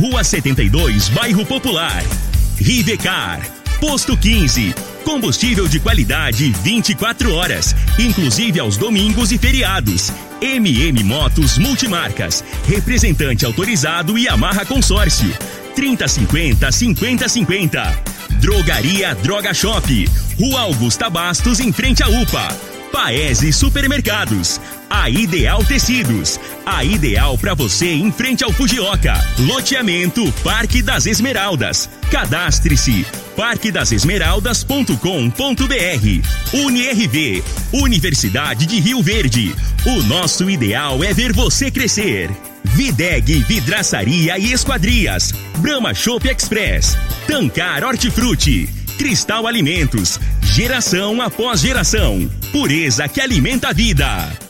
Rua 72, Bairro Popular. Rivecar, Posto 15, combustível de qualidade 24 horas, inclusive aos domingos e feriados. MM Motos Multimarcas, representante autorizado e amarra consórcio. 3050 5050. Drogaria Droga Shop, Rua Augusta Bastos, em frente à UPA. Paese Supermercados, a Ideal Tecidos, a ideal para você em frente ao Fujioka. Loteamento Parque das Esmeraldas. Cadastre-se parquedasesmeraldas.com.br. UniRV, Universidade de Rio Verde. O nosso ideal é ver você crescer. Videg Vidraçaria e Esquadrias. Brahma Shop Express. Tancar Hortifruti. Cristal Alimentos. Geração após geração. Pureza que alimenta a vida.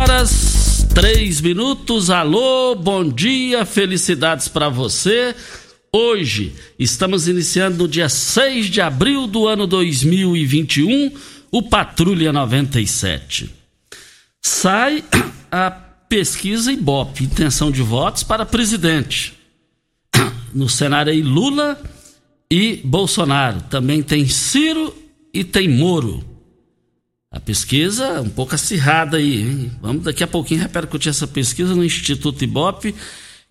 Horas, três minutos. Alô, bom dia, felicidades para você. Hoje estamos iniciando no dia 6 de abril do ano 2021 o Patrulha 97. Sai a pesquisa Ibope, intenção de votos para presidente. No cenário aí Lula e Bolsonaro. Também tem Ciro e tem Moro. A pesquisa um pouco acirrada aí. Hein? Vamos daqui a pouquinho repercutir essa pesquisa no Instituto Ibope,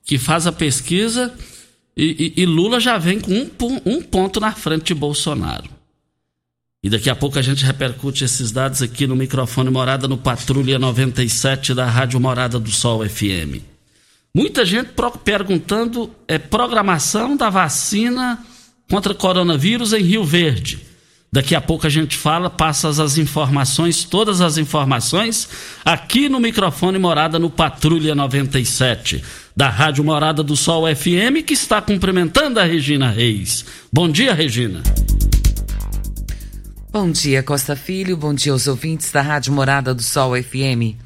que faz a pesquisa e, e, e Lula já vem com um, um ponto na frente de Bolsonaro. E daqui a pouco a gente repercute esses dados aqui no microfone Morada no Patrulha 97 da Rádio Morada do Sol FM. Muita gente perguntando é programação da vacina contra coronavírus em Rio Verde. Daqui a pouco a gente fala, passa as informações, todas as informações, aqui no microfone Morada no Patrulha 97, da Rádio Morada do Sol FM, que está cumprimentando a Regina Reis. Bom dia, Regina. Bom dia, Costa Filho. Bom dia aos ouvintes da Rádio Morada do Sol FM.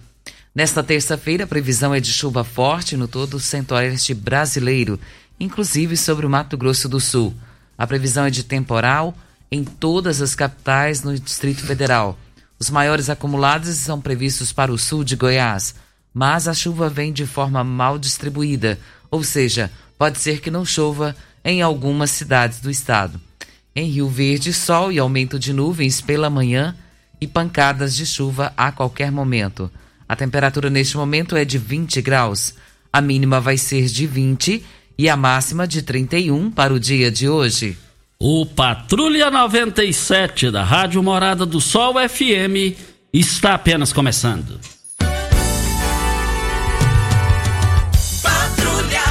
Nesta terça-feira, a previsão é de chuva forte no todo o centro-oeste brasileiro, inclusive sobre o Mato Grosso do Sul. A previsão é de temporal em todas as capitais no Distrito Federal. Os maiores acumulados são previstos para o sul de Goiás, mas a chuva vem de forma mal distribuída, ou seja, pode ser que não chova em algumas cidades do estado. Em Rio Verde, sol e aumento de nuvens pela manhã e pancadas de chuva a qualquer momento. A temperatura neste momento é de 20 graus. A mínima vai ser de 20 e a máxima de 31 para o dia de hoje. O Patrulha 97 da Rádio Morada do Sol FM está apenas começando. Patrulha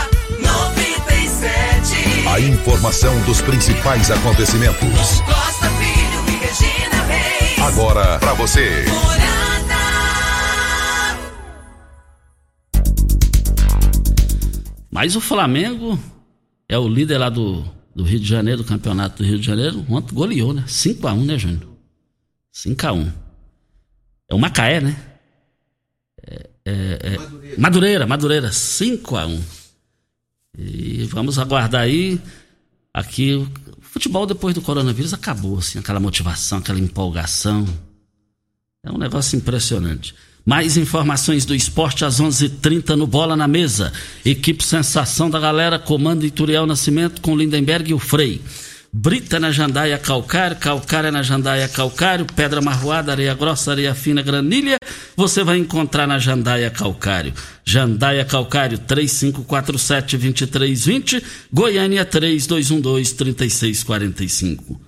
97. A informação dos principais acontecimentos. Costa Filho e Regina Reis. Agora para você. Morada. Mas o Flamengo é o líder lá do do Rio de Janeiro, do campeonato do Rio de Janeiro, ontem goleou, né? 5x1, né, Júnior? 5x1. É o Macaé, né? É, é, é... Madureira. Madureira, Madureira, 5x1. E vamos aguardar aí. Aqui, o futebol depois do coronavírus acabou, assim, aquela motivação, aquela empolgação. É um negócio impressionante. Mais informações do esporte às 11:30 h 30 no Bola na Mesa. Equipe Sensação da Galera, comando Ituriel Nascimento com Lindenberg e o Frei. Brita na Jandaia Calcário, Calcária na Jandaia Calcário, Pedra Marroada, Areia Grossa, Areia Fina, Granilha, você vai encontrar na Jandaia Calcário. Jandaia Calcário 3547-2320, Goiânia 3212-3645.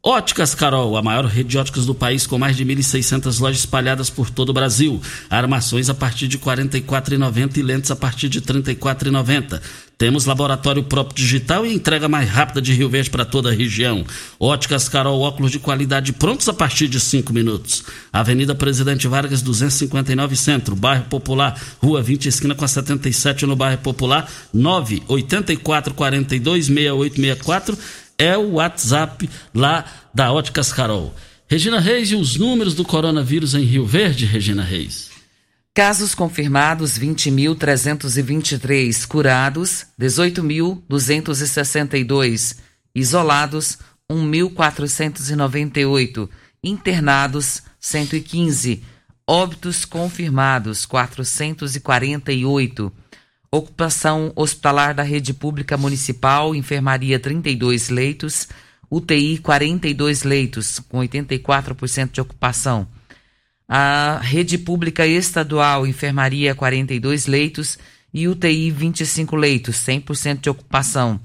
Óticas Carol, a maior rede de óticas do país com mais de 1.600 lojas espalhadas por todo o Brasil. Armações a partir de R$ 44,90 e lentes a partir de R$ 34,90. Temos laboratório próprio digital e entrega mais rápida de Rio Verde para toda a região. Óticas Carol, óculos de qualidade prontos a partir de 5 minutos. Avenida Presidente Vargas, 259 Centro, Bairro Popular, Rua 20, esquina com a 77 no Bairro Popular, 984 42 6864 é o WhatsApp lá da Óticas Carol. Regina Reis e os números do coronavírus em Rio Verde, Regina Reis. Casos confirmados 20.323, curados 18.262, isolados 1.498, internados 115, óbitos confirmados 448. Ocupação hospitalar da rede pública municipal, enfermaria 32 leitos, UTI 42 leitos, com 84% de ocupação. A rede pública estadual, enfermaria 42 leitos e UTI 25 leitos, 100% de ocupação.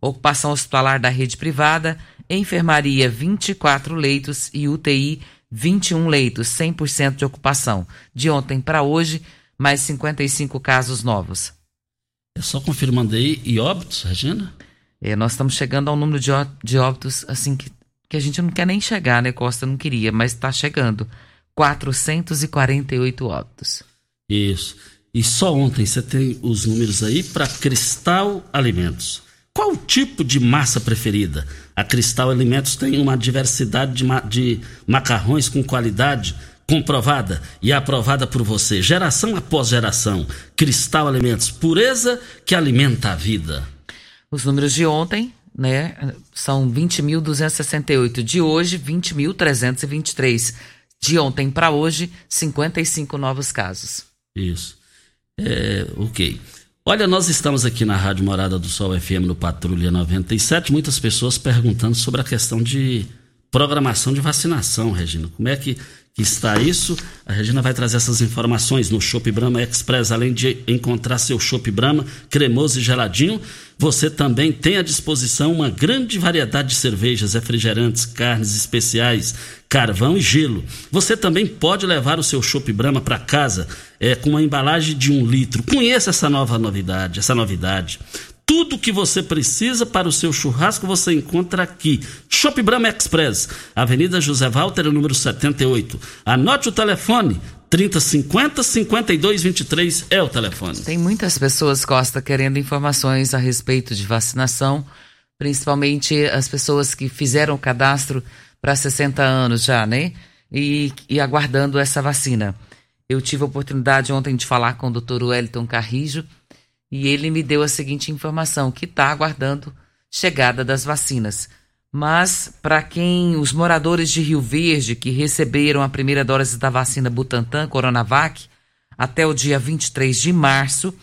Ocupação hospitalar da rede privada, enfermaria 24 leitos e UTI 21 leitos, 100% de ocupação. De ontem para hoje, mais 55 casos novos. É só confirmando aí, e óbitos, Regina? É, nós estamos chegando ao número de, óbitos, assim, que, que a gente não quer nem chegar, né? Costa não queria, mas está chegando. 448 óbitos. Isso. E só ontem você tem os números aí para Cristal Alimentos. Qual o tipo de massa preferida? A Cristal Alimentos tem uma diversidade de, ma- de macarrões com qualidade comprovada e aprovada por você, geração após geração. Cristal Alimentos, pureza que alimenta a vida. Os números de ontem, né, são 20.268. De hoje, 20.323. De ontem para hoje, 55 novos casos. Isso. É, ok. Olha, nós estamos aqui na Rádio Morada do Sol FM no Patrulha 97. Muitas pessoas perguntando sobre a questão de programação de vacinação, Regina. Como é que, que está isso? A Regina vai trazer essas informações no Shop Brahma Express. Além de encontrar seu Shop Brahma cremoso e geladinho, você também tem à disposição uma grande variedade de cervejas, refrigerantes, carnes especiais, carvão e gelo. Você também pode levar o seu Chopp Brahma para casa é, com uma embalagem de um litro. Conheça essa nova novidade, essa novidade. Tudo que você precisa para o seu churrasco você encontra aqui. Shop Brahma Express, Avenida José Walter, número 78. Anote o telefone. 3050 5223 é o telefone. Tem muitas pessoas, Costa, querendo informações a respeito de vacinação, principalmente as pessoas que fizeram o cadastro para 60 anos já, né? E, e aguardando essa vacina. Eu tive a oportunidade ontem de falar com o doutor Wellington Carrijo e ele me deu a seguinte informação, que está aguardando chegada das vacinas. Mas para quem os moradores de Rio Verde que receberam a primeira dose da vacina Butantan Coronavac até o dia 23 de março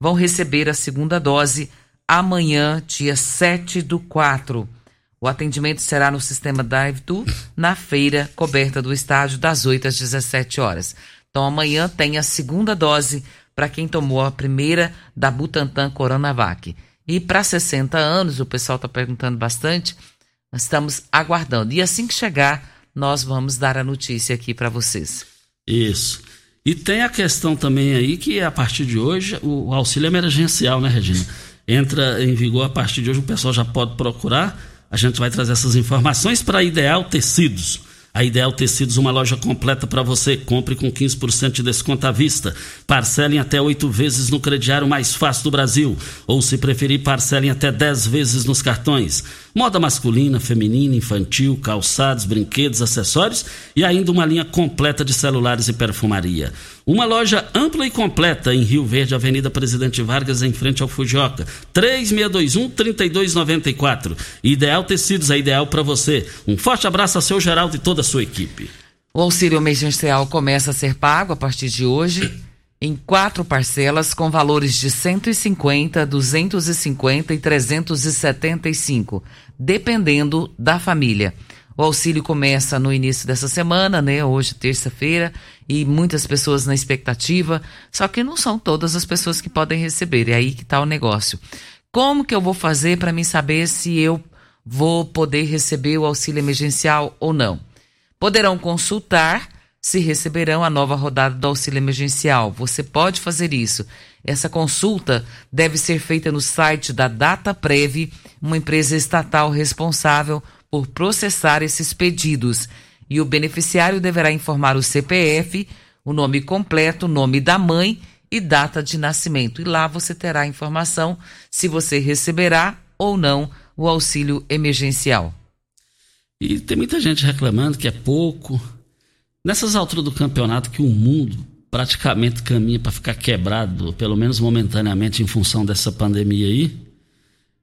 vão receber a segunda dose amanhã, dia 7 do 4. O atendimento será no sistema Drive-Thru, na feira coberta do estádio, das 8 às 17 horas. Então amanhã tem a segunda dose para quem tomou a primeira da Butantan Coronavac. E para 60 anos, o pessoal está perguntando bastante, nós estamos aguardando. E assim que chegar, nós vamos dar a notícia aqui para vocês. Isso. E tem a questão também aí que a partir de hoje o auxílio emergencial, né, Regina? Entra em vigor a partir de hoje, o pessoal já pode procurar. A gente vai trazer essas informações para Ideal Tecidos. A Ideal Tecidos, uma loja completa para você. Compre com 15% de desconto à vista. Parcelem até oito vezes no crediário mais fácil do Brasil. Ou, se preferir, parcelem até 10 vezes nos cartões. Moda masculina, feminina, infantil, calçados, brinquedos, acessórios e ainda uma linha completa de celulares e perfumaria. Uma loja ampla e completa em Rio Verde, Avenida Presidente Vargas, em frente ao Fujioka. 3621-3294. Ideal Tecidos, é ideal para você. Um forte abraço a seu Geraldo e toda a sua equipe. O auxílio emergencial começa a ser pago a partir de hoje em quatro parcelas com valores de 150, 250 e 375. dependendo da família. O auxílio começa no início dessa semana, né? Hoje, terça-feira, e muitas pessoas na expectativa, só que não são todas as pessoas que podem receber. É aí que está o negócio. Como que eu vou fazer para mim saber se eu vou poder receber o auxílio emergencial ou não? Poderão consultar se receberão a nova rodada do auxílio emergencial. Você pode fazer isso. Essa consulta deve ser feita no site da DataPrev, uma empresa estatal responsável por processar esses pedidos. E o beneficiário deverá informar o CPF, o nome completo, o nome da mãe e data de nascimento. E lá você terá informação se você receberá ou não o auxílio emergencial. E tem muita gente reclamando que é pouco. Nessas alturas do campeonato que o mundo praticamente caminha para ficar quebrado, pelo menos momentaneamente, em função dessa pandemia aí,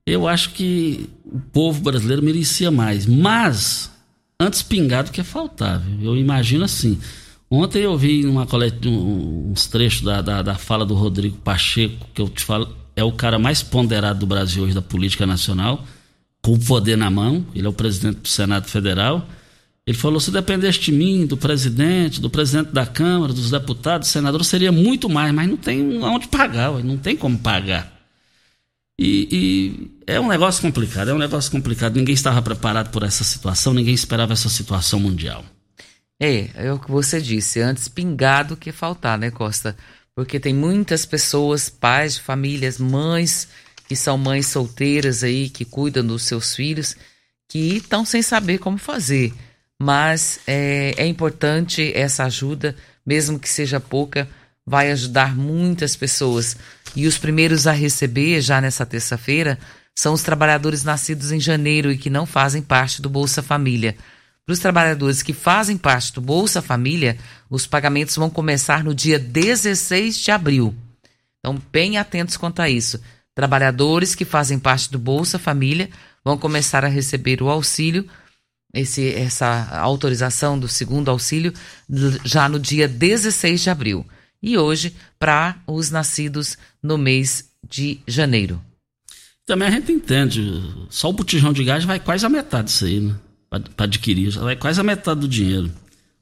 eu acho que o povo brasileiro merecia mais. Mas, antes pingado que é faltável. Eu imagino assim. Ontem eu vi uma coleta, uns trechos da, da, da, fala do Rodrigo Pacheco, que eu te falo, é o cara mais ponderado do Brasil hoje da política nacional, com o poder na mão. Ele é o presidente do Senado Federal. Ele falou: se dependesse de mim, do presidente, do presidente da Câmara, dos deputados, senadores, seria muito mais, mas não tem onde pagar, não tem como pagar. E, e, é um negócio complicado, é um negócio complicado. Ninguém estava preparado por essa situação, ninguém esperava essa situação mundial. É, é o que você disse, antes pingado que faltar, né, Costa? Porque tem muitas pessoas, pais de famílias, mães, que são mães solteiras aí, que cuidam dos seus filhos, que estão sem saber como fazer. Mas é, é importante essa ajuda, mesmo que seja pouca, vai ajudar muitas pessoas. E os primeiros a receber, já nessa terça-feira, são os trabalhadores nascidos em janeiro e que não fazem parte do Bolsa Família. Para os trabalhadores que fazem parte do Bolsa Família, os pagamentos vão começar no dia 16 de abril. Então, bem atentos quanto a isso. Trabalhadores que fazem parte do Bolsa Família vão começar a receber o auxílio, esse, essa autorização do segundo auxílio, já no dia 16 de abril e hoje para os nascidos no mês de janeiro. Também a gente entende, só o botijão de gás vai quase a metade disso aí, né? Para adquirir, vai quase a metade do dinheiro.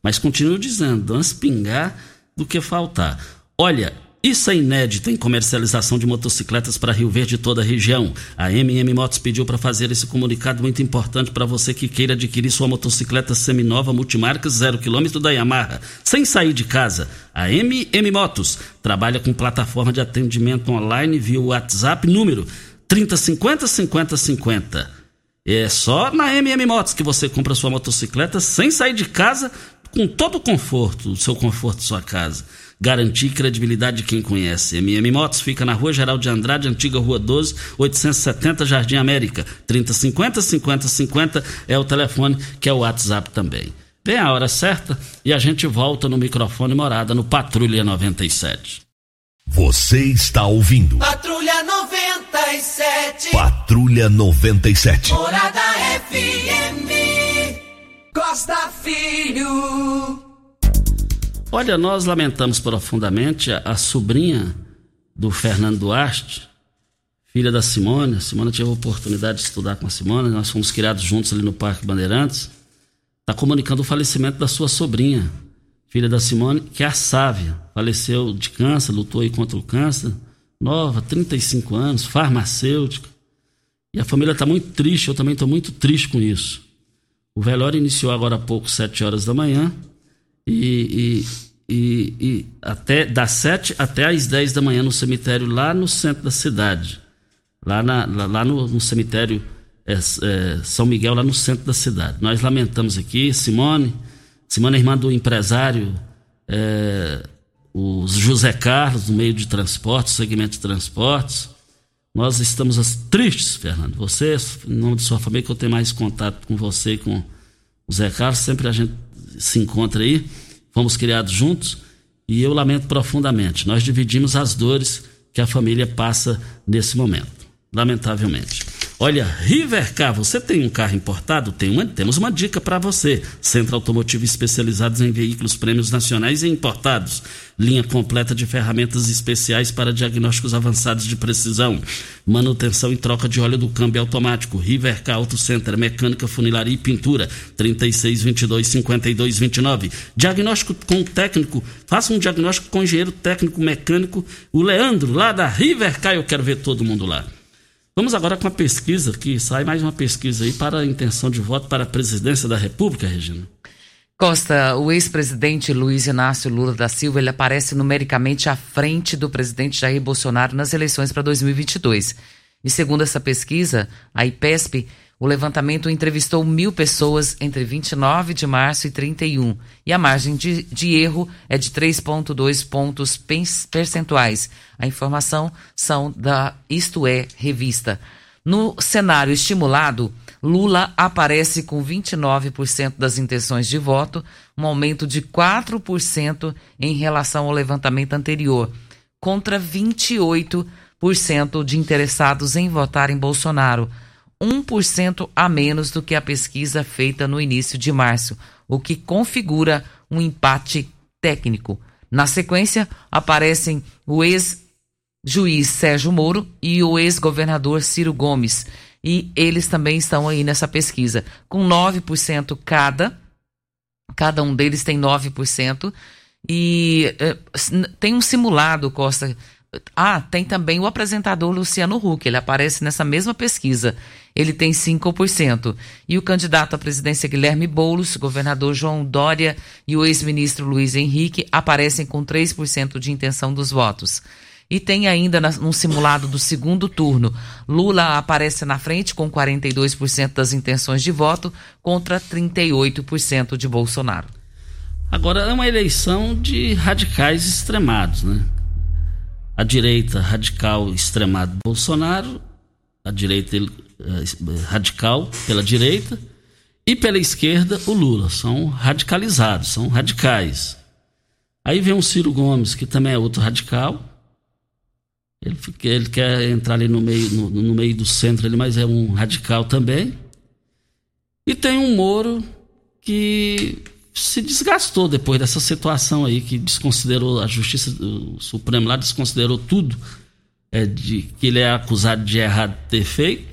Mas continuo dizendo, antes pingar do que faltar. Olha, isso é inédito em comercialização de motocicletas para Rio Verde e toda a região. A MM Motos pediu para fazer esse comunicado muito importante para você que queira adquirir sua motocicleta seminova multimarca zero quilômetro da Yamaha, sem sair de casa. A MM Motos trabalha com plataforma de atendimento online via WhatsApp número 3050 5050. É só na MM Motos que você compra sua motocicleta sem sair de casa, com todo o conforto, o seu conforto, sua casa garantir credibilidade de quem conhece. MM Motos fica na Rua Geral de Andrade, antiga Rua 12, 870 Jardim América. 3050 5050 é o telefone que é o WhatsApp também. Vem a hora certa e a gente volta no microfone morada no Patrulha 97. Você está ouvindo. Patrulha 97. Patrulha 97. Morada FM. Costa Filho. Olha, nós lamentamos profundamente a, a sobrinha do Fernando Duarte, filha da Simone. A Simone teve a oportunidade de estudar com a Simone, nós fomos criados juntos ali no Parque Bandeirantes. Está comunicando o falecimento da sua sobrinha, filha da Simone, que é a Sávia. Faleceu de câncer, lutou aí contra o câncer. Nova, 35 anos, farmacêutica. E a família está muito triste, eu também estou muito triste com isso. O velório iniciou agora há pouco, 7 horas da manhã e, e, e, e até das 7 até às 10 da manhã no cemitério lá no centro da cidade. Lá, na, lá, lá no, no, cemitério é, é, São Miguel, lá no centro da cidade. Nós lamentamos aqui, Simone, Simone é irmã do empresário é, o José Carlos, no meio de transportes, segmento de transportes. Nós estamos tristes, Fernando. Você, em nome de sua família, que eu tenho mais contato com você e com o Zé Carlos, sempre a gente se encontra aí, fomos criados juntos e eu lamento profundamente. Nós dividimos as dores que a família passa nesse momento, lamentavelmente. Olha, Rivercar, você tem um carro importado? Tem uma, temos uma dica para você. Centro Automotivo especializados em veículos prêmios nacionais e importados. Linha completa de ferramentas especiais para diagnósticos avançados de precisão. Manutenção e troca de óleo do câmbio automático. Rivercar Auto Center, mecânica, funilaria e pintura. 3622 5229. Diagnóstico com técnico. Faça um diagnóstico com engenheiro técnico mecânico. O Leandro, lá da Rivercar, eu quero ver todo mundo lá. Vamos agora com a pesquisa, que sai mais uma pesquisa aí para a intenção de voto para a presidência da República, Regina. Costa, o ex-presidente Luiz Inácio Lula da Silva, ele aparece numericamente à frente do presidente Jair Bolsonaro nas eleições para 2022. E segundo essa pesquisa, a IPESP, o levantamento entrevistou mil pessoas entre 29 de março e 31, e a margem de, de erro é de 3,2 pontos percentuais. A informação são da Isto É Revista. No cenário estimulado, Lula aparece com 29% das intenções de voto, um aumento de 4% em relação ao levantamento anterior, contra 28% de interessados em votar em Bolsonaro 1% a menos do que a pesquisa feita no início de março, o que configura um empate técnico. Na sequência, aparecem o ex-juiz Sérgio Moro e o ex-governador Ciro Gomes. E eles também estão aí nessa pesquisa, com 9% cada. Cada um deles tem 9%. E eh, tem um simulado, Costa, ah, tem também o apresentador Luciano Huck, ele aparece nessa mesma pesquisa. Ele tem 5%. E o candidato à presidência Guilherme Boulos, governador João Dória e o ex-ministro Luiz Henrique aparecem com 3% de intenção dos votos. E tem ainda no simulado do segundo turno, Lula aparece na frente com 42% das intenções de voto contra 38% de Bolsonaro. Agora é uma eleição de radicais extremados, né? A direita radical extremado Bolsonaro, a direita eh, radical pela direita e pela esquerda o Lula. São radicalizados, são radicais. Aí vem o Ciro Gomes, que também é outro radical. Ele, ele quer entrar ali no meio, no, no meio do centro, ali, mas é um radical também. E tem um Moro que se desgastou depois dessa situação aí que desconsiderou a justiça do Supremo lá desconsiderou tudo é, de que ele é acusado de errado ter feito.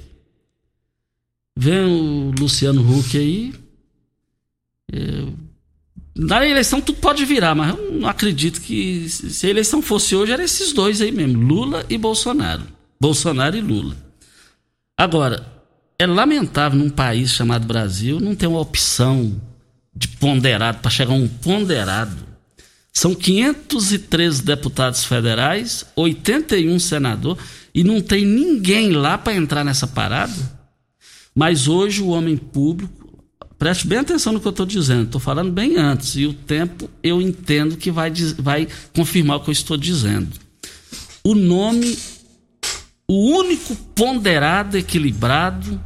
Vem o Luciano Huck aí é, na eleição tudo pode virar mas eu não acredito que se a eleição fosse hoje era esses dois aí mesmo Lula e Bolsonaro. Bolsonaro e Lula. Agora é lamentável num país chamado Brasil não ter uma opção de ponderado, para chegar a um ponderado. São 513 deputados federais, 81 senadores, e não tem ninguém lá para entrar nessa parada. Mas hoje o homem público, preste bem atenção no que eu estou dizendo, estou falando bem antes, e o tempo eu entendo que vai, vai confirmar o que eu estou dizendo. O nome, o único ponderado equilibrado,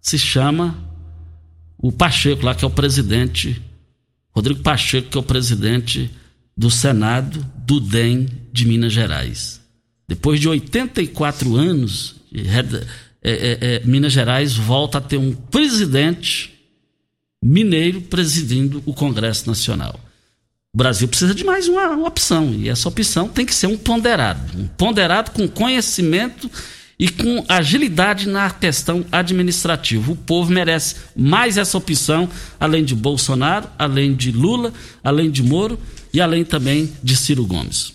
se chama o Pacheco lá, que é o presidente, Rodrigo Pacheco, que é o presidente do Senado do DEM de Minas Gerais. Depois de 84 anos, é, é, é, Minas Gerais volta a ter um presidente mineiro presidindo o Congresso Nacional. O Brasil precisa de mais uma, uma opção, e essa opção tem que ser um ponderado. Um ponderado com conhecimento e com agilidade na questão administrativa. O povo merece mais essa opção, além de Bolsonaro, além de Lula, além de Moro e além também de Ciro Gomes.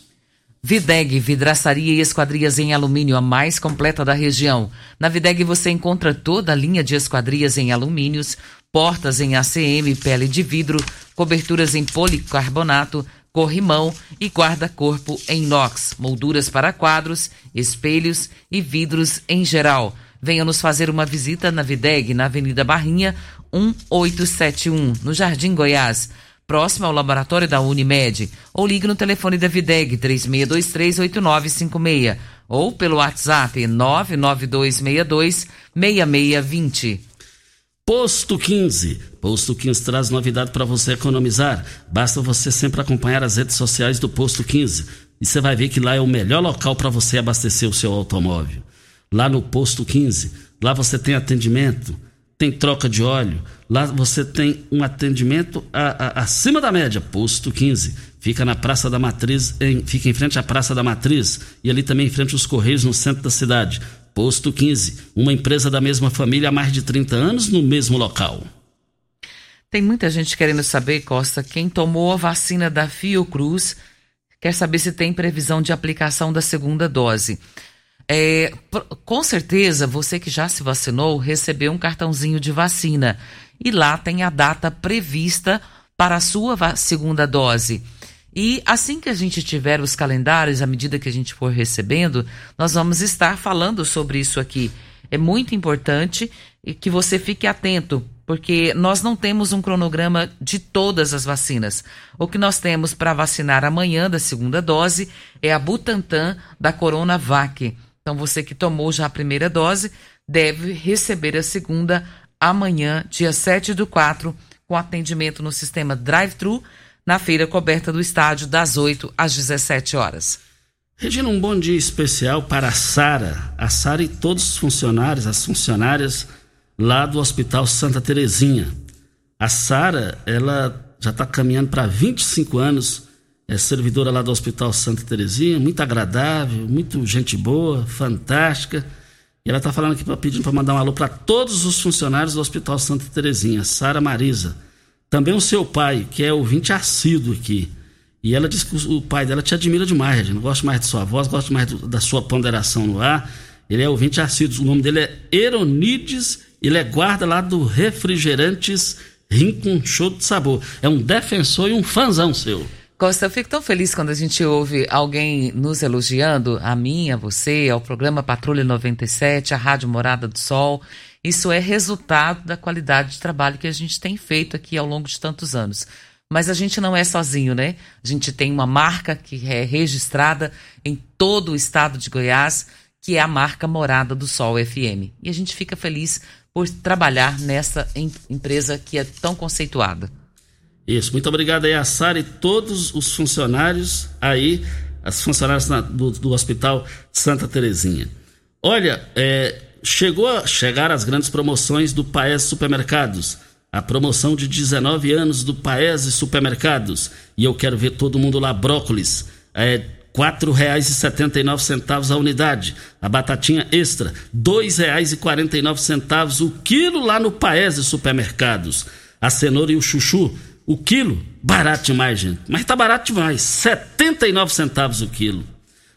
Videg, vidraçaria e esquadrias em alumínio, a mais completa da região. Na Videg você encontra toda a linha de esquadrias em alumínios, portas em ACM, pele de vidro, coberturas em policarbonato, corrimão e guarda-corpo em inox, molduras para quadros, espelhos e vidros em geral. Venha nos fazer uma visita na Videg, na Avenida Barrinha, 1871, no Jardim Goiás, próximo ao laboratório da Unimed, ou ligue no telefone da Videg 36238956 ou pelo WhatsApp 99262 6620. Posto 15. Posto 15 traz novidade para você economizar. Basta você sempre acompanhar as redes sociais do Posto 15 e você vai ver que lá é o melhor local para você abastecer o seu automóvel. Lá no Posto 15 Lá você tem atendimento, tem troca de óleo, lá você tem um atendimento a, a, acima da média. Posto 15, fica na Praça da Matriz, em, fica em frente à Praça da Matriz e ali também em frente aos Correios, no centro da cidade. Posto 15, uma empresa da mesma família há mais de 30 anos no mesmo local. Tem muita gente querendo saber, Costa, quem tomou a vacina da Fiocruz quer saber se tem previsão de aplicação da segunda dose. É, com certeza, você que já se vacinou recebeu um cartãozinho de vacina e lá tem a data prevista para a sua segunda dose. E assim que a gente tiver os calendários, à medida que a gente for recebendo, nós vamos estar falando sobre isso aqui. É muito importante que você fique atento, porque nós não temos um cronograma de todas as vacinas. O que nós temos para vacinar amanhã da segunda dose é a Butantan da Coronavac. Então você que tomou já a primeira dose deve receber a segunda amanhã, dia 7 do 4, com atendimento no sistema drive-thru na feira coberta do estádio das 8 às 17 horas. Regina, um bom dia especial para a Sara, a Sara e todos os funcionários, as funcionárias lá do Hospital Santa Terezinha. A Sara, ela já está caminhando para 25 anos, é servidora lá do Hospital Santa Terezinha, muito agradável, muito gente boa, fantástica. E ela está falando aqui, pedindo para mandar um alô para todos os funcionários do Hospital Santa Terezinha, Sara Marisa. Também o seu pai, que é ouvinte assíduo aqui. E ela disse que o pai dela te admira demais, Regina. Gosta mais de sua voz, gosta mais da sua ponderação no ar. Ele é ouvinte assíduo. O nome dele é Eronides ele é guarda lá do Refrigerantes Rincon Show de Sabor. É um defensor e um fãzão seu. Costa, eu fico tão feliz quando a gente ouve alguém nos elogiando, a mim, a você, ao programa Patrulha 97, a Rádio Morada do Sol. Isso é resultado da qualidade de trabalho que a gente tem feito aqui ao longo de tantos anos. Mas a gente não é sozinho, né? A gente tem uma marca que é registrada em todo o estado de Goiás, que é a marca Morada do Sol FM. E a gente fica feliz por trabalhar nessa em, empresa que é tão conceituada. Isso, muito obrigado aí a Sara e todos os funcionários aí, as funcionárias na, do, do, Hospital Santa Terezinha. Olha, é, chegou a chegar as grandes promoções do Paes Supermercados. A promoção de 19 anos do Paes Supermercados. E eu quero ver todo mundo lá, brócolis. É, nove centavos a unidade. A batatinha extra, nove centavos o quilo lá no Paese Supermercados. A cenoura e o chuchu, o quilo, barato demais, gente. Mas tá barato demais, setenta e nove centavos o quilo.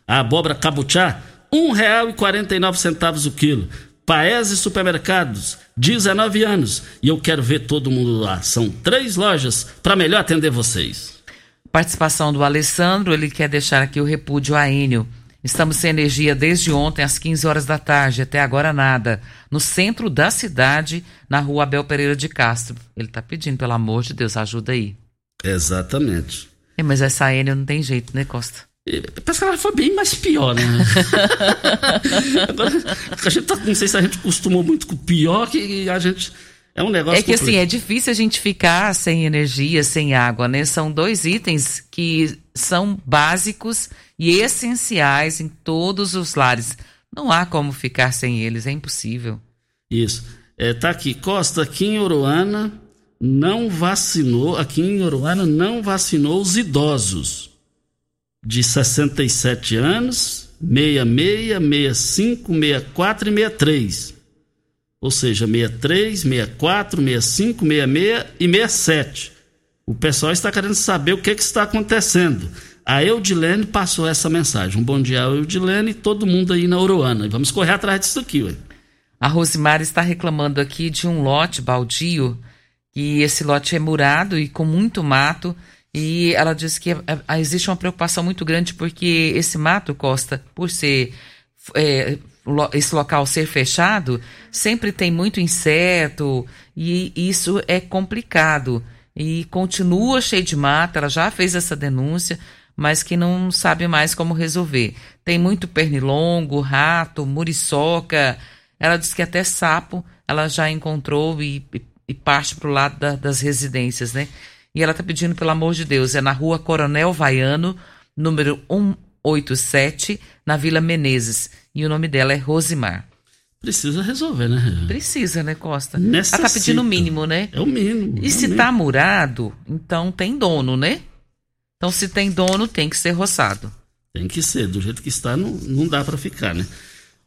A abóbora cabuchá, um real e quarenta e nove centavos o quilo. Paese Supermercados, 19 anos. E eu quero ver todo mundo lá. São três lojas para melhor atender vocês. Participação do Alessandro, ele quer deixar aqui o repúdio a Enio. Estamos sem energia desde ontem às 15 horas da tarde, até agora nada. No centro da cidade, na rua Abel Pereira de Castro. Ele está pedindo, pelo amor de Deus, ajuda aí. Exatamente. É, mas essa Enio não tem jeito, né, Costa? Parece que ela foi bem mais pior, né? Agora, a gente tá, não sei se a gente costumou muito com o pior que a gente é um negócio. É que assim, é difícil a gente ficar sem energia, sem água, né? São dois itens que são básicos e essenciais em todos os lares. Não há como ficar sem eles, é impossível. Isso. É, tá aqui, Costa, aqui em Uruana não vacinou, aqui em Uruana não vacinou os idosos de 67 anos, 66, 65, 64 e 63 ou seja, 63, 64, 65, 66 e 67. O pessoal está querendo saber o que, que está acontecendo. A Eudilene passou essa mensagem. Um bom dia, Eudilene e todo mundo aí na Uruana. vamos correr atrás disso aqui, ué. A Rosimar está reclamando aqui de um lote baldio, e esse lote é murado e com muito mato. E ela diz que é, é, existe uma preocupação muito grande porque esse mato, Costa, por ser é, esse local ser fechado, sempre tem muito inseto e isso é complicado. E continua cheio de mata, ela já fez essa denúncia, mas que não sabe mais como resolver. Tem muito pernilongo, rato, muriçoca. Ela diz que até sapo ela já encontrou e, e, e parte para o lado da, das residências, né? E ela está pedindo, pelo amor de Deus, é na rua Coronel Vaiano, número 187, na Vila Menezes. E o nome dela é Rosimar. Precisa resolver, né? Precisa, né, Costa? Necessita. Ela tá pedindo o mínimo, né? É o mínimo. E é se mínimo. tá murado, então tem dono, né? Então se tem dono, tem que ser roçado. Tem que ser, do jeito que está, não, não dá para ficar, né?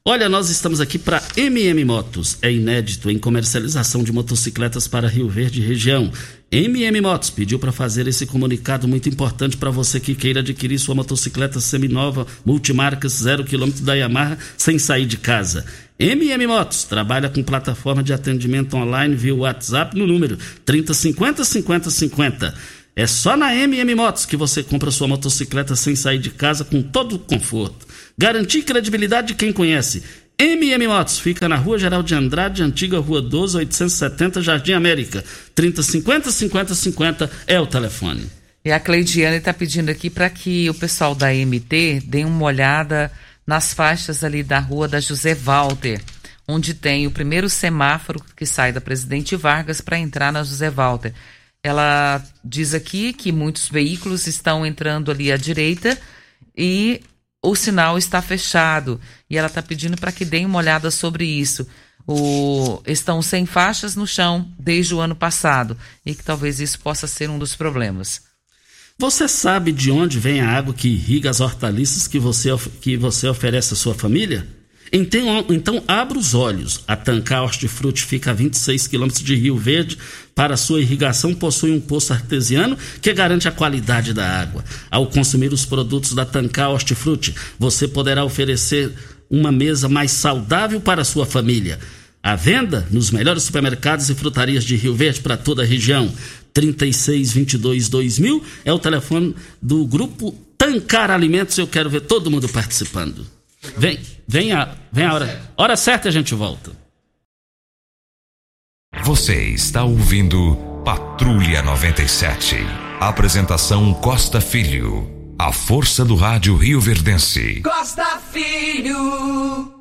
Olha, nós estamos aqui para MM Motos. É inédito em comercialização de motocicletas para Rio Verde e região. MM Motos pediu para fazer esse comunicado muito importante para você que queira adquirir sua motocicleta seminova, multimarcas, zero quilômetro da Yamaha, sem sair de casa. MM Motos trabalha com plataforma de atendimento online via WhatsApp no número 3050 5050. É só na MM Motos que você compra sua motocicleta sem sair de casa com todo o conforto. Garantir credibilidade de quem conhece. MM Motos fica na Rua Geral de Andrade, antiga Rua 12, 870, Jardim América. 3050 5050 é o telefone. E a Cleidiane está pedindo aqui para que o pessoal da MT dê uma olhada nas faixas ali da rua da José Walter, onde tem o primeiro semáforo que sai da Presidente Vargas para entrar na José Walter. Ela diz aqui que muitos veículos estão entrando ali à direita e o sinal está fechado. E ela está pedindo para que deem uma olhada sobre isso. O, estão sem faixas no chão desde o ano passado e que talvez isso possa ser um dos problemas. Você sabe de onde vem a água que irriga as hortaliças que você, que você oferece à sua família? Então, então abra os olhos. A Tancar Hortifruti fica a 26 quilômetros de Rio Verde. Para sua irrigação, possui um poço artesiano que garante a qualidade da água. Ao consumir os produtos da Tancar Hortifruti, você poderá oferecer uma mesa mais saudável para a sua família. À venda nos melhores supermercados e frutarias de Rio Verde para toda a região. 3622 2000 é o telefone do grupo Tancar Alimentos. Eu quero ver todo mundo participando. Vem, vem a, vem a hora. Hora certa a gente volta. Você está ouvindo Patrulha 97. Apresentação Costa Filho. A força do rádio Rio Verdense. Costa Filho.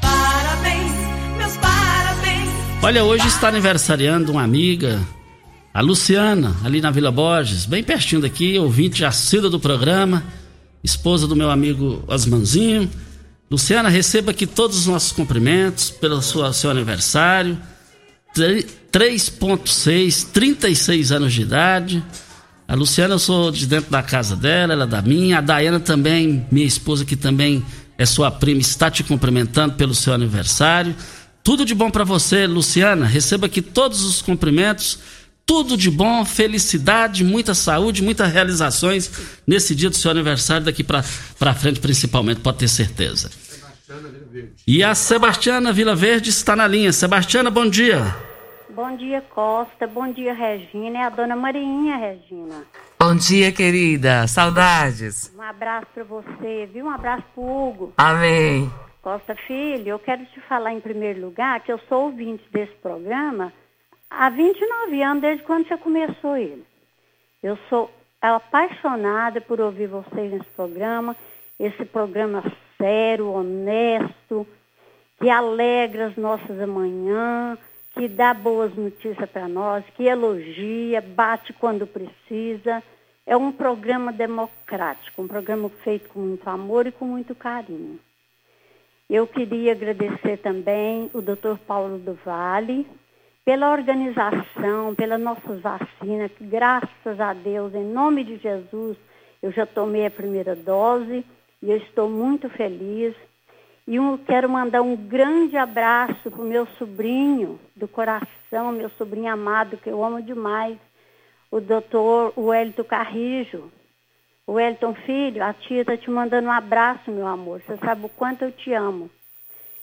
Parabéns, meus parabéns. Olha, hoje está aniversariando uma amiga, a Luciana, ali na Vila Borges, bem pertinho daqui, ouvinte assídua do programa, esposa do meu amigo Osmanzinho. Luciana, receba aqui todos os nossos cumprimentos pelo seu aniversário. Tre- 3.6, 36 anos de idade. A Luciana, eu sou de dentro da casa dela, ela é da minha. A Dayana também, minha esposa, que também é sua prima, está te cumprimentando pelo seu aniversário. Tudo de bom para você, Luciana. Receba aqui todos os cumprimentos. Tudo de bom, felicidade, muita saúde, muitas realizações nesse dia do seu aniversário, daqui para frente, principalmente, pode ter certeza. E a Sebastiana Vila Verde está na linha. Sebastiana, bom dia. Bom dia, Costa. Bom dia, Regina. É a dona Mariinha, Regina. Bom dia, querida. Saudades. Um abraço para você, viu? Um abraço pro Hugo. Amém. Costa Filho, eu quero te falar em primeiro lugar que eu sou ouvinte desse programa há 29 anos, desde quando você começou ele. Eu sou apaixonada por ouvir vocês nesse programa, esse programa sério, honesto, que alegra as nossas amanhã, que dá boas notícias para nós, que elogia, bate quando precisa. É um programa democrático, um programa feito com muito amor e com muito carinho. Eu queria agradecer também o Dr. Paulo do Vale pela organização, pelas nossas vacinas, que graças a Deus, em nome de Jesus, eu já tomei a primeira dose e eu estou muito feliz. E eu quero mandar um grande abraço para o meu sobrinho do coração, meu sobrinho amado, que eu amo demais, o doutor Wellington Carrijo. Wellington, filho, a tia está te mandando um abraço, meu amor. Você sabe o quanto eu te amo.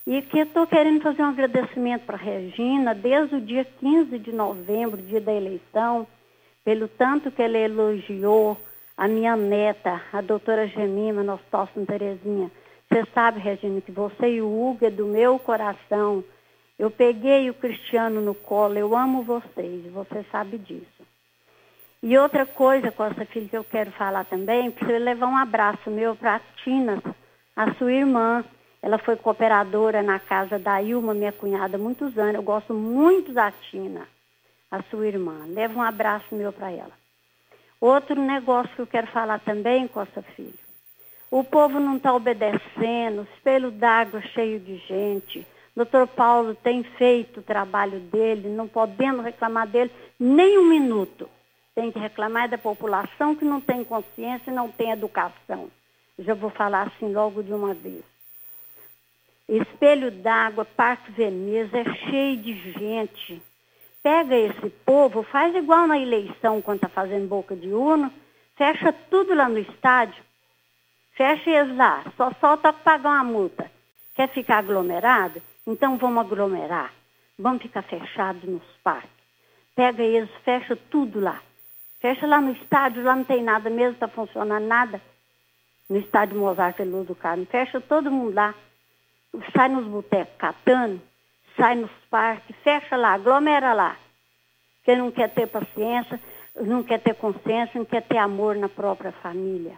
E que estou querendo fazer um agradecimento para a Regina, desde o dia 15 de novembro, dia da eleição, pelo tanto que ela elogiou a minha neta, a doutora Gemima Nostócio Terezinha. Você sabe, Regina, que você e o Hugo é do meu coração. Eu peguei o Cristiano no colo, eu amo vocês, você sabe disso. E outra coisa, Costa Filho, que eu quero falar também, precisa levar um abraço meu para a Tina, a sua irmã. Ela foi cooperadora na casa da Ilma, minha cunhada, muitos anos. Eu gosto muito da Tina, a sua irmã. Leva um abraço meu para ela. Outro negócio que eu quero falar também, Costa Filho. O povo não está obedecendo, espelho d'água cheio de gente. Doutor Paulo tem feito o trabalho dele, não podemos reclamar dele nem um minuto. Tem que reclamar da população que não tem consciência e não tem educação. Já vou falar assim logo de uma vez. Espelho d'água, Parque Veneza, é cheio de gente. Pega esse povo, faz igual na eleição, quando está fazendo boca de urna, fecha tudo lá no estádio, fecha eles lá, só solta para pagar uma multa. Quer ficar aglomerado? Então vamos aglomerar. Vamos ficar fechados nos parques. Pega eles, fecha tudo lá. Fecha lá no estádio, lá não tem nada mesmo, está funcionando nada. No estádio Mozart Luz do Carmo. Fecha todo mundo lá. Sai nos botecos catando, sai nos parques, fecha lá, aglomera lá. Quem não quer ter paciência, não quer ter consciência, não quer ter amor na própria família.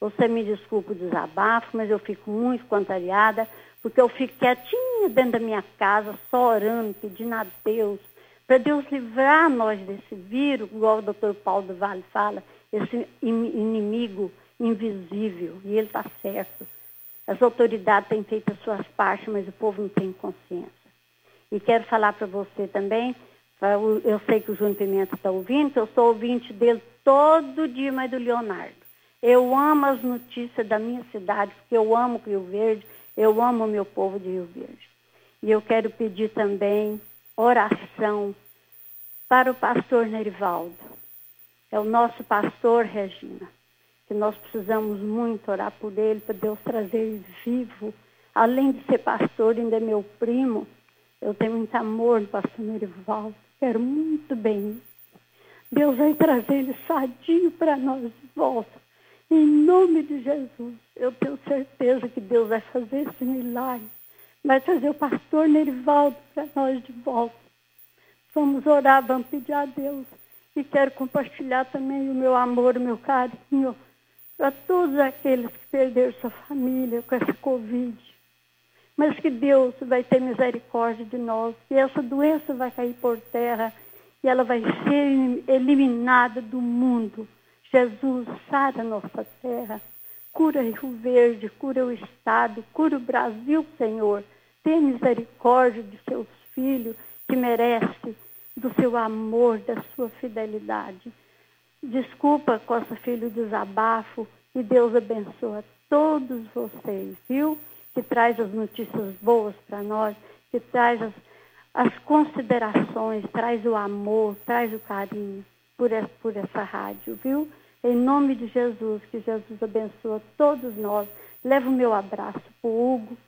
Você me desculpa o desabafo, mas eu fico muito contrariada, porque eu fico quietinha dentro da minha casa, só orando, pedindo a Deus, para Deus livrar nós desse vírus, igual o doutor Paulo do Vale fala, esse inimigo invisível, e ele está certo. As autoridades têm feito as suas partes, mas o povo não tem consciência. E quero falar para você também, eu sei que o Júnior Pimenta está ouvindo, eu sou ouvinte dele todo dia, mas do Leonardo. Eu amo as notícias da minha cidade, porque eu amo Rio Verde, eu amo o meu povo de Rio Verde. E eu quero pedir também oração para o pastor Nerivaldo. É o nosso pastor, Regina, que nós precisamos muito orar por ele, para Deus trazer ele vivo. Além de ser pastor, ainda é meu primo. Eu tenho muito amor no pastor Nerivaldo. Quero muito bem. Deus vai trazer ele sadio para nós de volta. Em nome de Jesus, eu tenho certeza que Deus vai fazer esse milagre. Vai trazer o pastor Nerivaldo para nós de volta. Vamos orar, vamos pedir a Deus. E quero compartilhar também o meu amor, o meu carinho para todos aqueles que perderam sua família com essa Covid. Mas que Deus vai ter misericórdia de nós, que essa doença vai cair por terra e ela vai ser eliminada do mundo Jesus, sara a nossa terra, cura Rio Verde, cura o Estado, cura o Brasil, Senhor. Tenha misericórdia de seus filhos, que merece do seu amor, da sua fidelidade. Desculpa, Costa Filho, o desabafo e Deus abençoa todos vocês, viu? Que traz as notícias boas para nós, que traz as, as considerações, traz o amor, traz o carinho por essa, por essa rádio, viu? Em nome de Jesus, que Jesus abençoe todos nós. Leva o meu abraço para o Hugo.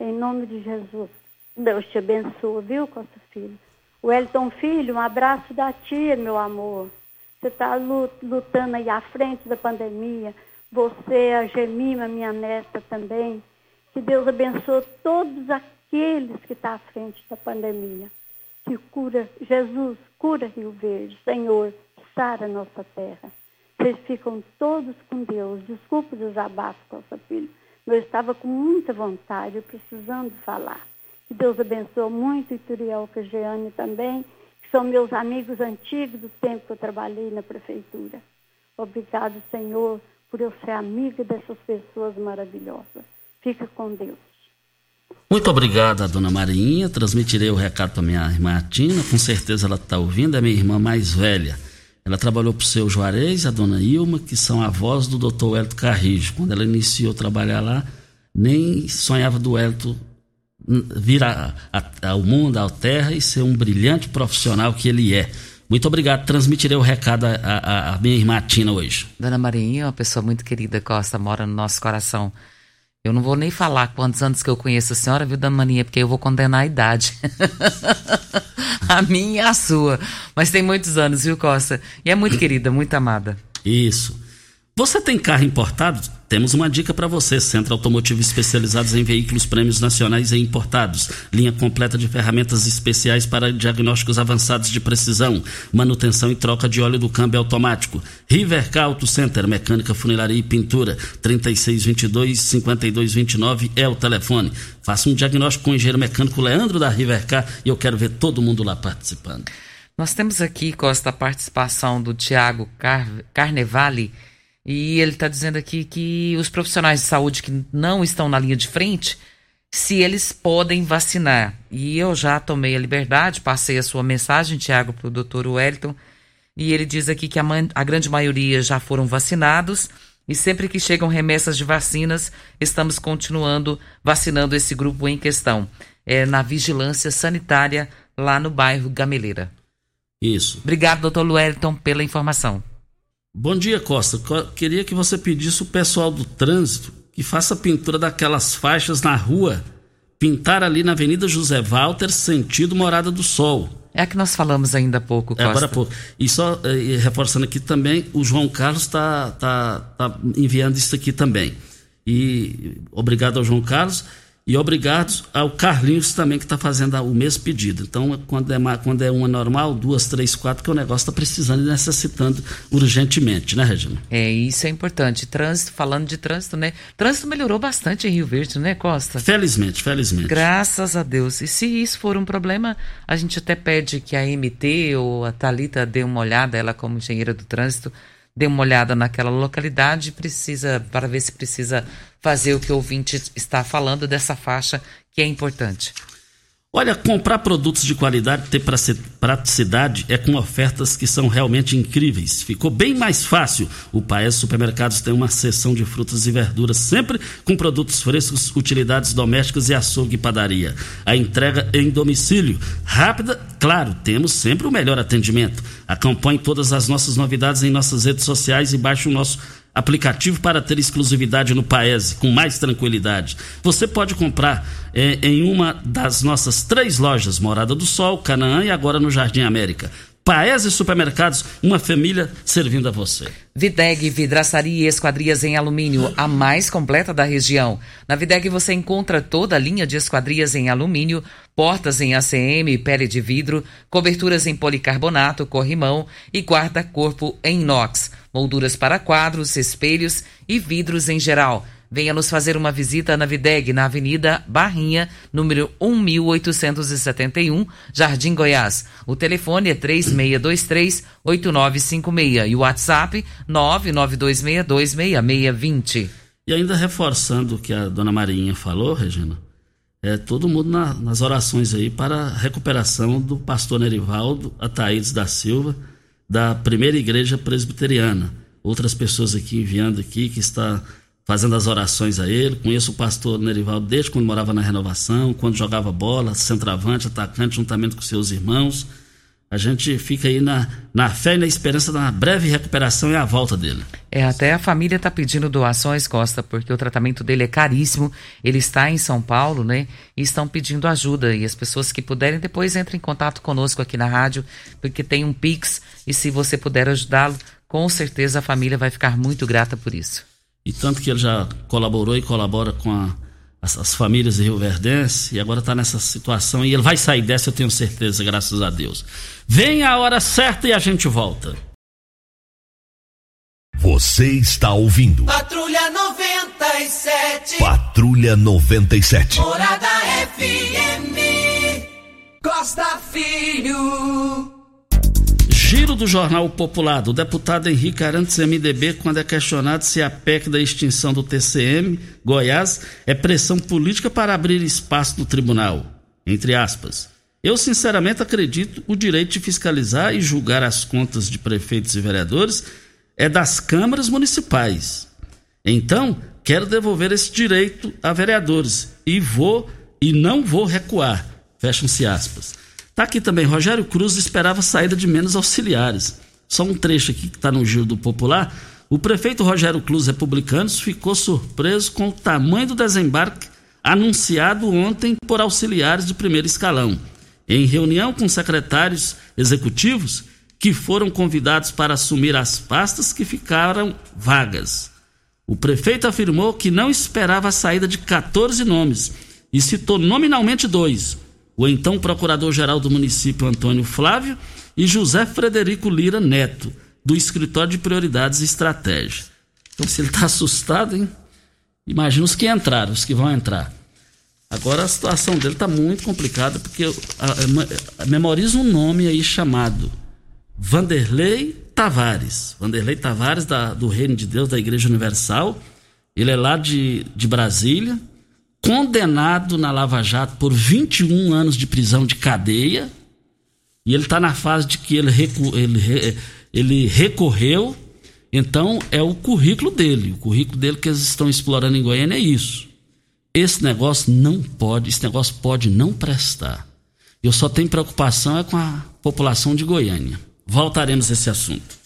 Em nome de Jesus. Deus te abençoe, viu, Costa Filho? O Elton Filho, um abraço da tia, meu amor. Você está lutando aí à frente da pandemia. Você, a Gemima, minha neta também. Que Deus abençoe todos aqueles que estão tá à frente da pandemia. Que cura, Jesus, cura Rio Verde. Senhor, sara nossa terra. Vocês ficam todos com Deus. Desculpe o desabafo, Costa Filho. Eu estava com muita vontade, precisando falar. Que Deus abençoe muito Ituriel Cagiane também, são meus amigos antigos do tempo que eu trabalhei na prefeitura. Obrigado, Senhor, por eu ser amiga dessas pessoas maravilhosas. Fica com Deus. Muito obrigada, dona Marinha. Transmitirei o recado para minha irmã Tina. Com certeza ela está ouvindo, é minha irmã mais velha. Ela trabalhou para o seu Juarez, a dona Ilma, que são avós do doutor Elton Carrijo. Quando ela iniciou a trabalhar lá, nem sonhava do Elton vir ao mundo, à terra e ser um brilhante profissional que ele é. Muito obrigado. Transmitirei o recado à minha irmã Tina hoje. Dona Marinha, uma pessoa muito querida, Costa, mora no nosso coração. Eu não vou nem falar quantos anos que eu conheço a senhora, viu, Dona Maninha, porque eu vou condenar a idade. a minha e a sua. Mas tem muitos anos, viu, Costa? E é muito querida, muito amada. Isso. Você tem carro importado? Temos uma dica para você: Centro Automotivo especializados em veículos prêmios nacionais e importados. Linha completa de ferramentas especiais para diagnósticos avançados de precisão, manutenção e troca de óleo do câmbio automático. Rivercar Auto Center, mecânica, funilaria e pintura. 3622-5229 é o telefone. Faça um diagnóstico com o engenheiro mecânico Leandro da Rivercar e eu quero ver todo mundo lá participando. Nós temos aqui, Costa, a participação do Tiago Car Carnevale E ele está dizendo aqui que os profissionais de saúde que não estão na linha de frente, se eles podem vacinar. E eu já tomei a liberdade, passei a sua mensagem, Tiago, para o doutor Wellington, e ele diz aqui que a, a grande maioria já foram vacinados. E sempre que chegam remessas de vacinas, estamos continuando vacinando esse grupo em questão. É na vigilância sanitária lá no bairro Gameleira. Isso. Obrigado, doutor Wellington, pela informação. Bom dia, Costa. Queria que você pedisse o pessoal do trânsito que faça pintura daquelas faixas na rua, pintar ali na Avenida José Walter, sentido Morada do Sol. É a que nós falamos ainda há pouco, Costa. É, agora há pouco. E só e reforçando aqui também, o João Carlos está tá, tá enviando isso aqui também. E obrigado ao João Carlos. E obrigado ao Carlinhos também, que está fazendo o mesmo pedido. Então, quando é, quando é uma normal, duas, três, quatro, que o negócio está precisando e necessitando urgentemente, né, Regina? É, isso é importante. Trânsito, falando de trânsito, né? Trânsito melhorou bastante em Rio Verde, né, Costa? Felizmente, felizmente. Graças a Deus. E se isso for um problema, a gente até pede que a MT ou a Talita dê uma olhada, ela como engenheira do trânsito, dê uma olhada naquela localidade precisa para ver se precisa fazer o que o ouvinte está falando dessa faixa que é importante. Olha, comprar produtos de qualidade, ter praticidade é com ofertas que são realmente incríveis. Ficou bem mais fácil. O Paes Supermercados tem uma seção de frutas e verduras, sempre com produtos frescos, utilidades domésticas e açougue e padaria. A entrega em domicílio, rápida, claro, temos sempre o melhor atendimento. Acompanhe todas as nossas novidades em nossas redes sociais e baixe o nosso aplicativo para ter exclusividade no Paese com mais tranquilidade. Você pode comprar é, em uma das nossas três lojas, Morada do Sol, Canaã e agora no Jardim América. Paese Supermercados, uma família servindo a você. Videg Vidraçaria e Esquadrias em Alumínio, a mais completa da região. Na Videg você encontra toda a linha de esquadrias em alumínio, portas em ACM, pele de vidro, coberturas em policarbonato, corrimão e guarda-corpo em inox, molduras para quadros, espelhos e vidros em geral. Venha nos fazer uma visita na Videg, na Avenida Barrinha, número 1871, Jardim Goiás. O telefone é 3623-8956 e o WhatsApp 992626620. E ainda reforçando o que a dona Marinha falou, Regina, é todo mundo na, nas orações aí para a recuperação do pastor Nerivaldo Ataídes da Silva, da primeira igreja presbiteriana. Outras pessoas aqui enviando aqui que está fazendo as orações a ele. Conheço o pastor Nerivaldo desde quando morava na renovação, quando jogava bola, centroavante, atacante, juntamente com seus irmãos. A gente fica aí na, na fé e na esperança da breve recuperação e a volta dele. É, até a família está pedindo doações, Costa, porque o tratamento dele é caríssimo. Ele está em São Paulo, né? E estão pedindo ajuda. E as pessoas que puderem, depois entrem em contato conosco aqui na rádio, porque tem um Pix. E se você puder ajudá-lo, com certeza a família vai ficar muito grata por isso e tanto que ele já colaborou e colabora com a, as, as, famílias de Rio Verdense e agora está nessa situação e ele vai sair dessa, eu tenho certeza, graças a Deus. Vem a hora certa e a gente volta. Você está ouvindo. Patrulha 97. Patrulha 97. Morada FM. Costa Filho. Giro do Jornal Popular, do deputado Henrique Arantes, MDB, quando é questionado se a PEC da extinção do TCM, Goiás, é pressão política para abrir espaço no tribunal. Entre aspas. Eu, sinceramente, acredito o direito de fiscalizar e julgar as contas de prefeitos e vereadores é das câmaras municipais. Então, quero devolver esse direito a vereadores e vou e não vou recuar. Fecham-se aspas. Está aqui também, Rogério Cruz esperava saída de menos auxiliares. Só um trecho aqui que está no Giro do Popular. O prefeito Rogério Cruz, republicanos, ficou surpreso com o tamanho do desembarque anunciado ontem por auxiliares de primeiro escalão. Em reunião com secretários executivos que foram convidados para assumir as pastas que ficaram vagas. O prefeito afirmou que não esperava a saída de 14 nomes e citou nominalmente dois: o então procurador-geral do município Antônio Flávio e José Frederico Lira Neto, do Escritório de Prioridades e Estratégia. Então, se ele está assustado, hein? Imagina os que entraram, os que vão entrar. Agora a situação dele está muito complicada, porque memoriza um nome aí chamado Vanderlei Tavares. Vanderlei Tavares, da, do Reino de Deus, da Igreja Universal. Ele é lá de, de Brasília, condenado na Lava Jato por 21 anos de prisão de cadeia. E ele está na fase de que ele, recu, ele, ele recorreu. Então, é o currículo dele. O currículo dele que eles estão explorando em Goiânia é isso. Esse negócio não pode, esse negócio pode não prestar. Eu só tenho preocupação é com a população de Goiânia. Voltaremos a esse assunto.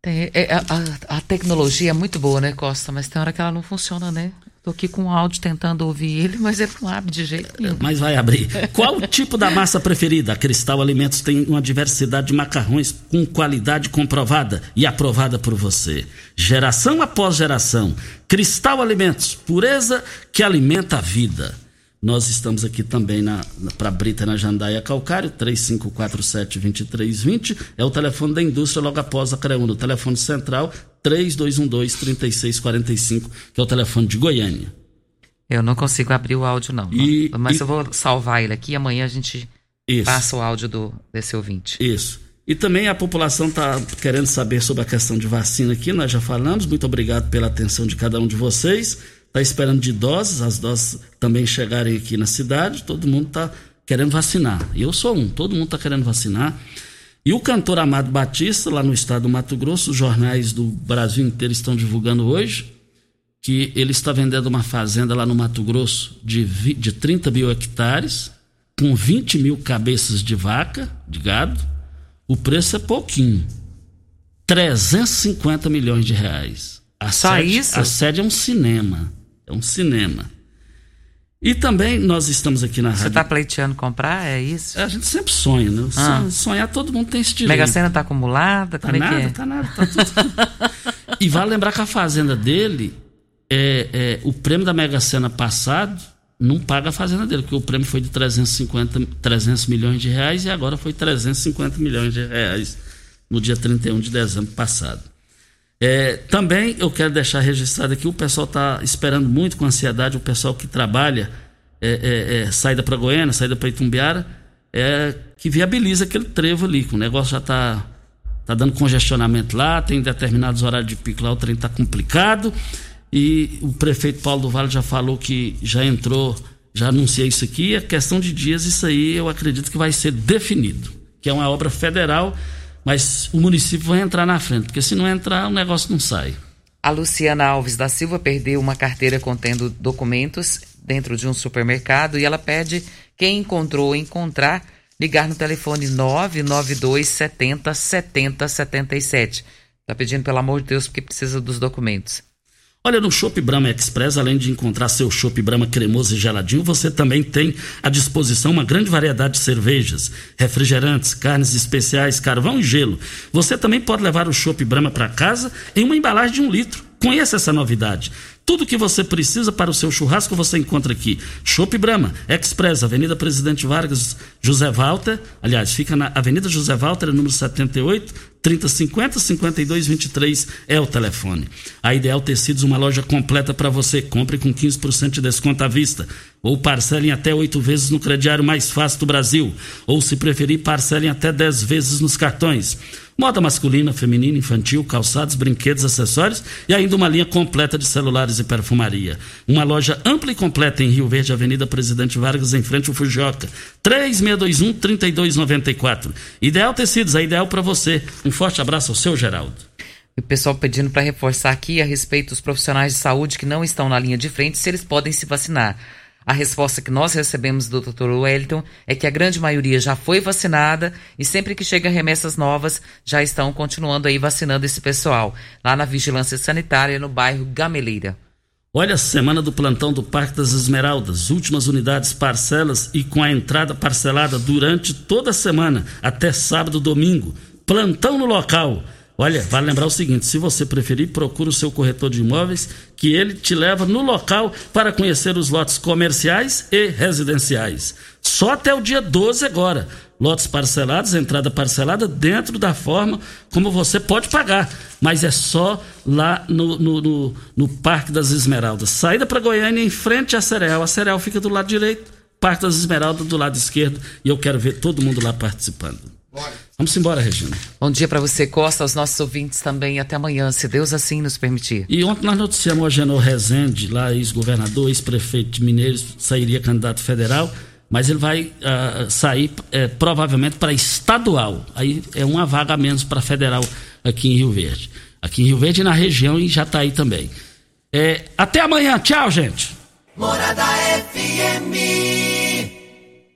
Tem, é, a, a, tecnologia é muito boa, né, Costa? Mas tem hora que ela não funciona, né? Tô aqui com o áudio tentando ouvir ele, mas ele não abre de jeito nenhum. Mas vai abrir. Qual o tipo da massa preferida? A Cristal Alimentos tem uma diversidade de macarrões com qualidade comprovada e aprovada por você. Geração após geração. Cristal Alimentos, pureza que alimenta a vida. Nós estamos aqui também na, na para Brita na Jandaia Calcário, 3547-2320. É o telefone da indústria logo após a CREUN. O telefone central, 3212-3645, que é o telefone de Goiânia. Eu não consigo abrir o áudio, não. E, mas e, eu vou salvar ele aqui e amanhã a gente isso. passa o áudio do, desse ouvinte. Isso. E também a população está querendo saber sobre a questão de vacina aqui, nós já falamos. Muito obrigado pela atenção de cada um de vocês está esperando de doses, as doses também chegarem aqui na cidade, todo mundo está querendo vacinar. E eu sou um, todo mundo está querendo vacinar. E o cantor Amado Batista, lá no estado do Mato Grosso, os jornais do Brasil inteiro estão divulgando hoje que ele está vendendo uma fazenda lá no Mato Grosso de, de 30 mil hectares, com 20 mil cabeças de vaca, de gado. O preço é pouquinho. 350 milhões de reais. A Só sede, isso? A sede é um cinema. É um cinema. E também nós estamos aqui na Você rádio. Você está pleiteando comprar? É isso? A gente sempre sonha, né? Ah. Sonhar todo mundo tem esse direito. Mega Sena está acumulada? Tá Como nada, é que é? tá nada, tá tudo. e vale lembrar que a fazenda dele, é, é, o prêmio da Mega Sena passado não paga a fazenda dele, porque o prêmio foi de 350, 300 milhões de reais e agora foi 350 milhões de reais no dia 31 de dezembro passado. É, também eu quero deixar registrado aqui, o pessoal está esperando muito com ansiedade, o pessoal que trabalha é, é, é saída para Goiânia, saída para Itumbiara, é, que viabiliza aquele trevo ali, que o negócio já está tá dando congestionamento lá, tem determinados horários de pico lá, o trem está complicado, e o prefeito Paulo do Vale já falou que já entrou, já anunciei isso aqui, a questão de dias, isso aí eu acredito que vai ser definido, que é uma obra federal mas o município vai entrar na frente, porque se não entrar, o negócio não sai. A Luciana Alves da Silva perdeu uma carteira contendo documentos dentro de um supermercado e ela pede quem encontrou ou encontrar ligar no telefone 992 70 70 77. Está pedindo pelo amor de Deus porque precisa dos documentos. Olha, no Shop Brahma Express, além de encontrar seu Shop Brahma cremoso e geladinho, você também tem à disposição uma grande variedade de cervejas, refrigerantes, carnes especiais, carvão e gelo. Você também pode levar o Shop Brahma para casa em uma embalagem de um litro. Conheça essa novidade. Tudo que você precisa para o seu churrasco você encontra aqui. Chopp Brahma, Express, Avenida Presidente Vargas, José Walter. Aliás, fica na Avenida José Walter, número 78, 3050 5223 é o telefone. A Ideal Tecidos, uma loja completa para você. Compre com 15% de desconto à vista. Ou parcelem até oito vezes no crediário mais fácil do Brasil. Ou, se preferir, parcelem até dez vezes nos cartões. Moda masculina, feminina, infantil, calçados, brinquedos, acessórios e ainda uma linha completa de celulares e perfumaria. Uma loja ampla e completa em Rio Verde, Avenida Presidente Vargas, em frente ao Fujioka. 3621-3294. Ideal Tecidos, é ideal para você. Um forte abraço ao seu Geraldo. O pessoal pedindo para reforçar aqui a respeito dos profissionais de saúde que não estão na linha de frente, se eles podem se vacinar. A resposta que nós recebemos do Dr. Wellington é que a grande maioria já foi vacinada e sempre que chega remessas novas já estão continuando aí vacinando esse pessoal lá na Vigilância Sanitária no bairro Gameleira. Olha a semana do plantão do Parque das Esmeraldas, últimas unidades parcelas e com a entrada parcelada durante toda a semana, até sábado, domingo. Plantão no local. Olha, vale lembrar o seguinte: se você preferir, procure o seu corretor de imóveis, que ele te leva no local para conhecer os lotes comerciais e residenciais. Só até o dia 12 agora. Lotes parcelados, entrada parcelada, dentro da forma como você pode pagar. Mas é só lá no, no, no, no Parque das Esmeraldas. Saída para Goiânia, em frente à Cereal. A Cereal fica do lado direito, Parque das Esmeraldas do lado esquerdo. E eu quero ver todo mundo lá participando. Vamos embora, Regina. Bom dia para você, Costa, aos nossos ouvintes também. Até amanhã, se Deus assim nos permitir. E ontem nós noticiamos o Agenor Rezende, lá ex-governador, ex-prefeito de Mineiros, sairia candidato federal, mas ele vai uh, sair uh, provavelmente para estadual. Aí é uma vaga a menos para federal aqui em Rio Verde. Aqui em Rio Verde e na região e já está aí também. É, até amanhã, tchau, gente. Morada FM.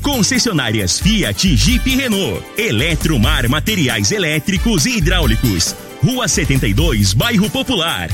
Concessionárias Fiat, Jeep e Renault. Eletromar Materiais Elétricos e Hidráulicos. Rua 72, Bairro Popular.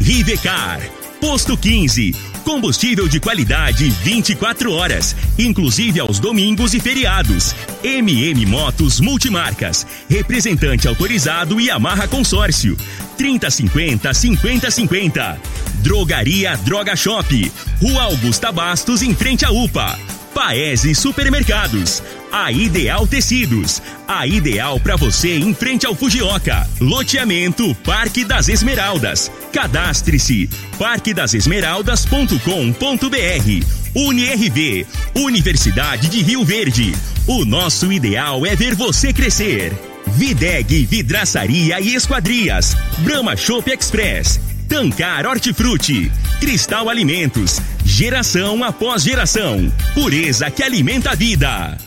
Rivecar. Posto 15. Combustível de qualidade 24 horas, inclusive aos domingos e feriados. MM Motos Multimarcas. Representante autorizado e amarra consórcio. 3050 5050. Drogaria Droga Shop. Rua Augusta Bastos, em frente à UPA. Paese Supermercados, a Ideal Tecidos, a ideal para você em frente ao Fujioka. Loteamento Parque das Esmeraldas. Cadastre-se parquedasesmeraldas.com.br. UniRV, Universidade de Rio Verde. O nosso ideal é ver você crescer. Videg Vidraçaria e Esquadrias. Brahma Shop Express. Tancar Hortifruti, Cristal Alimentos, geração após geração, pureza que alimenta a vida.